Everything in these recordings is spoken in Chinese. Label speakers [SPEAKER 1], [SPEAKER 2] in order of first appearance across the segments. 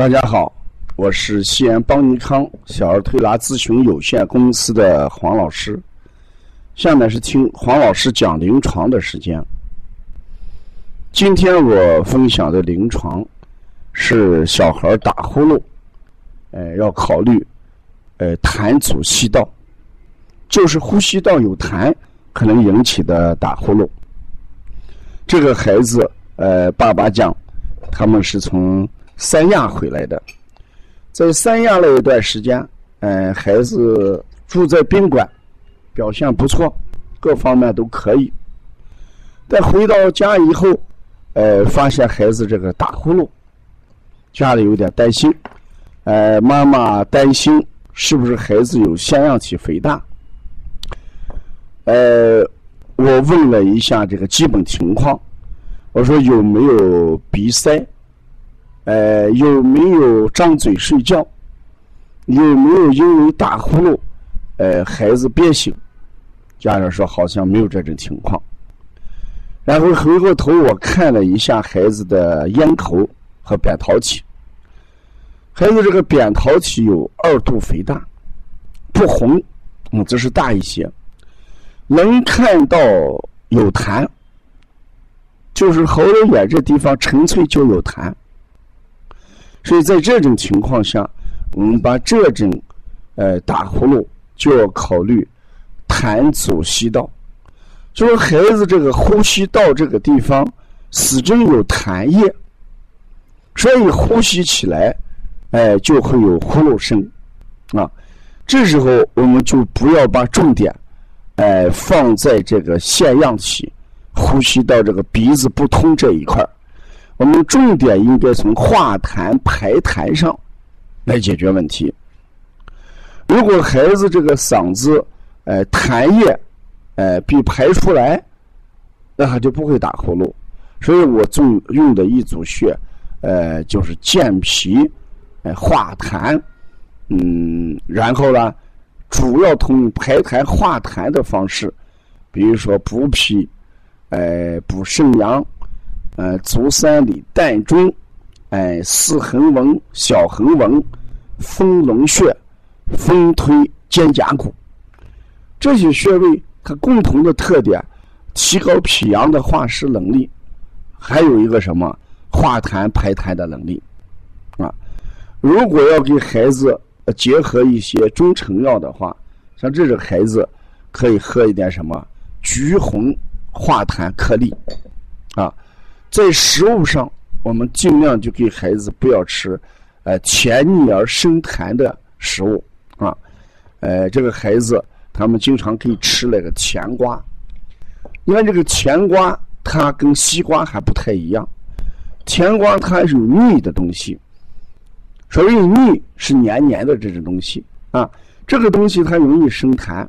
[SPEAKER 1] 大家好，我是西安邦尼康小儿推拿咨询有限公司的黄老师。下面是听黄老师讲临床的时间。今天我分享的临床是小孩打呼噜，呃，要考虑呃痰阻吸道，就是呼吸道有痰可能引起的打呼噜。这个孩子，呃，爸爸讲，他们是从。三亚回来的，在三亚那一段时间，嗯，孩子住在宾馆，表现不错，各方面都可以。但回到家以后，呃，发现孩子这个打呼噜，家里有点担心，呃，妈妈担心是不是孩子有腺样体肥大？呃，我问了一下这个基本情况，我说有没有鼻塞？呃，有没有张嘴睡觉？有没有因为打呼噜，呃，孩子憋醒？家长说好像没有这种情况。然后回过头我看了一下孩子的咽喉和扁桃体，孩子这个扁桃体有二度肥大，不红，嗯，这是大一些，能看到有痰，就是喉咙眼这地方纯粹就有痰。所以在这种情况下，我们把这种呃打呼噜就要考虑痰阻吸道，就是孩子这个呼吸道这个地方始终有痰液，所以呼吸起来哎就会有呼噜声啊。这时候我们就不要把重点哎放在这个腺样体呼吸道这个鼻子不通这一块儿。我们重点应该从化痰排痰上来解决问题。如果孩子这个嗓子，呃，痰液，呃，被排出来，那他就不会打呼噜。所以我重用的一组穴，呃，就是健脾，呃，化痰，嗯，然后呢，主要通排痰化痰的方式，比如说补脾，呃，补肾阳。呃，足三里、膻中，哎，四横纹、小横纹、丰隆穴、丰推肩胛骨，这些穴位它共同的特点，提高脾阳的化湿能力，还有一个什么化痰排痰的能力，啊，如果要给孩子结合一些中成药的话，像这种孩子可以喝一点什么橘红化痰颗粒，啊。在食物上，我们尽量就给孩子不要吃，呃，甜腻而生痰的食物啊。呃，这个孩子他们经常可以吃那个甜瓜，因为这个甜瓜它跟西瓜还不太一样，甜瓜它是有腻的东西，所谓腻是黏黏的这种东西啊。这个东西它容易生痰，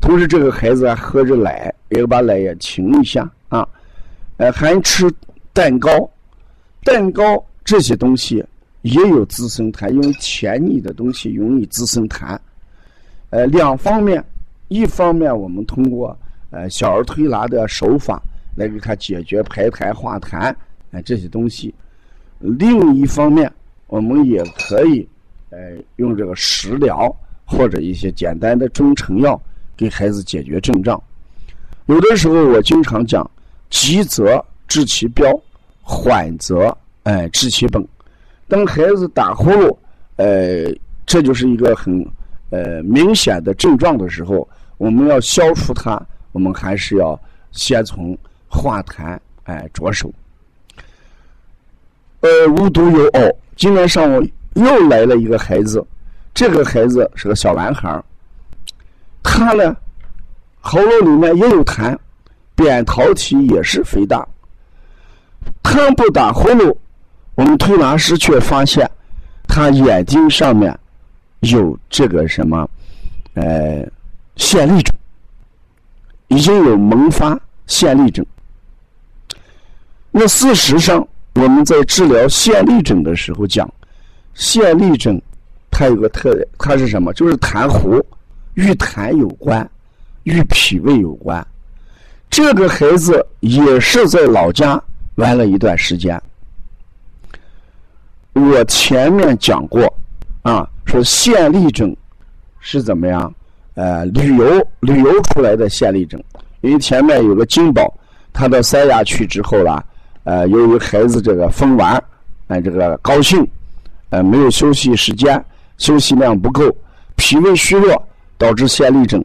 [SPEAKER 1] 同时这个孩子还喝着奶，也把奶也停一下啊。呃，还吃蛋糕，蛋糕这些东西也有滋生痰，因为甜腻的东西容易滋生痰。呃，两方面，一方面我们通过呃小儿推拿的手法来给他解决排痰化痰呃这些东西；另一方面，我们也可以呃用这个食疗或者一些简单的中成药给孩子解决症状。有的时候我经常讲。急则治其标，缓则哎治其本。当孩子打呼噜，呃，这就是一个很呃明显的症状的时候，我们要消除它，我们还是要先从化痰哎着手。呃，无独有偶，今天上午又来了一个孩子，这个孩子是个小男孩他呢喉咙里面也有痰。扁桃体也是肥大，他不打呼噜，我们推拿师却发现他眼睛上面有这个什么，呃，腺粒症，已经有萌发腺粒症。那事实上，我们在治疗腺粒症的时候讲，腺粒症它有个特点，它是什么？就是痰壶与痰有关，与脾胃有关。这个孩子也是在老家玩了一段时间，我前面讲过啊，说线粒症是怎么样？呃，旅游旅游出来的线粒症，因为前面有个金宝，他到三亚去之后啦，呃，由于孩子这个疯玩，哎，这个高兴，呃，没有休息时间，休息量不够，脾胃虚弱，导致线粒症。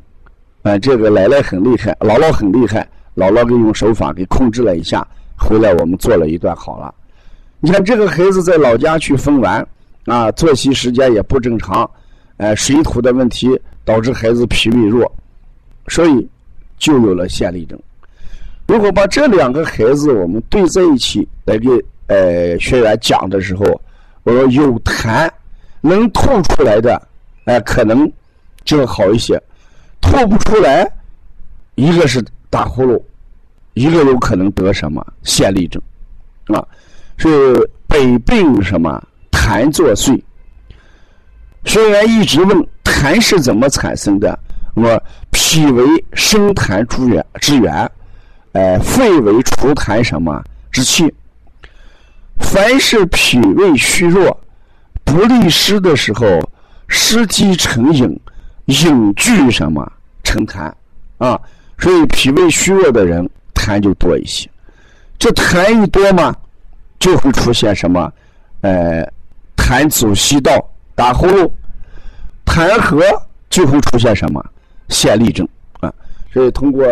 [SPEAKER 1] 哎，这个奶奶很厉害，姥姥很厉害，姥姥给用手法给控制了一下，回来我们做了一段好了。你看这个孩子在老家去疯玩，啊，作息时间也不正常，哎，水土的问题导致孩子脾胃弱，所以就有了线粒症。如果把这两个孩子我们对在一起来给呃学员讲的时候，我说有痰能吐出来的，哎，可能就好一些。吐不出来，一个是打呼噜，一个有可能得什么线粒症，啊，是百病什么痰作祟。学员一直问痰是怎么产生的，我脾为生痰之源之源，哎，肺为除痰什么之气。凡是脾胃虚弱、不利湿的时候，湿积成饮。引聚什么成痰啊？所以脾胃虚弱的人痰就多一些。这痰一多嘛，就会出现什么？呃，痰阻吸道，打呼噜；痰核就会出现什么？腺粒症啊。所以通过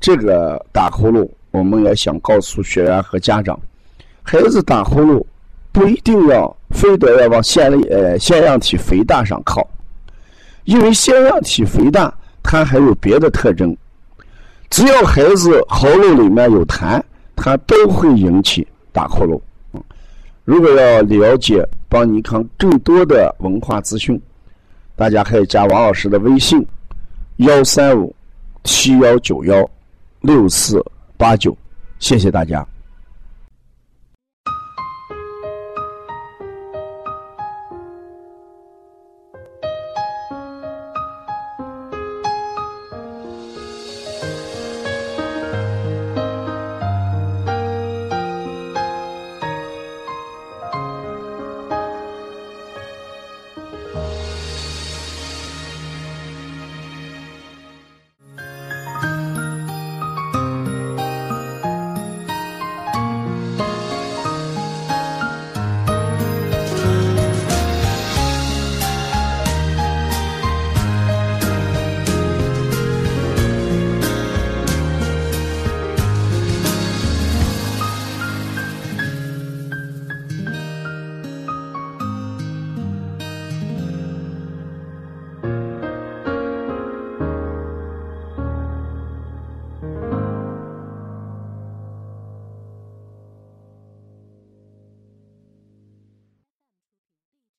[SPEAKER 1] 这个打呼噜，我们也想告诉学员和家长：孩子打呼噜不一定要非得要往腺粒呃腺样体肥大上靠。因为腺样体肥大，它还有别的特征。只要孩子喉咙里面有痰，他都会引起打呼噜。如果要了解邦尼康更多的文化资讯，大家可以加王老师的微信：幺三五七幺九幺六四八九。谢谢大家。